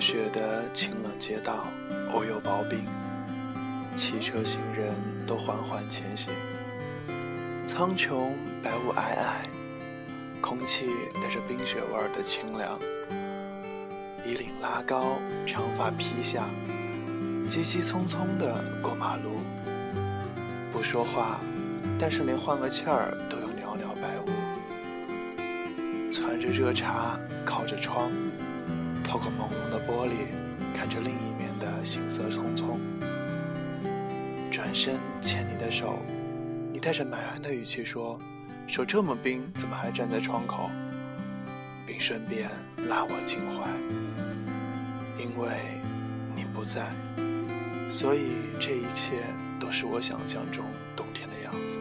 雪的清冷街道，偶有薄冰，汽车行人都缓缓前行。苍穹白雾皑皑，空气带着冰雪味儿的清凉。衣领拉高，长发披下，急急匆匆地过马路。不说话，但是连换个气儿都有袅袅白雾。攒着热茶，靠着窗，透过朦胧的玻璃，看着另一面的行色匆匆。转身牵你的手，你带着埋怨的语气说：“手这么冰，怎么还站在窗口？”并顺便拉我进怀。因为你不在，所以这一切都是我想象中冬天的样子。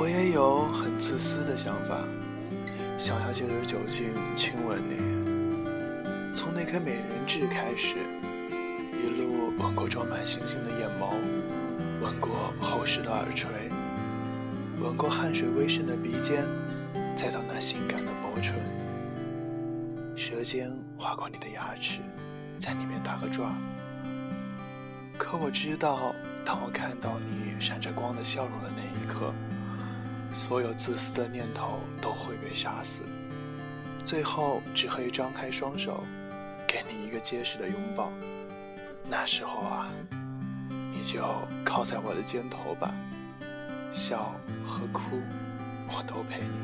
我也有很自私的想法，想要借着酒精亲吻你，从那颗美人痣开始，一路吻过装满星星的眼眸，吻过厚实的耳垂，吻过汗水微渗的鼻尖，再到那性感的薄唇，舌尖划过你的牙齿，在里面打个转。可我知道，当我看到你闪着光的笑容的那一刻。所有自私的念头都会被杀死，最后只可以张开双手，给你一个结实的拥抱。那时候啊，你就靠在我的肩头吧，笑和哭，我都陪你。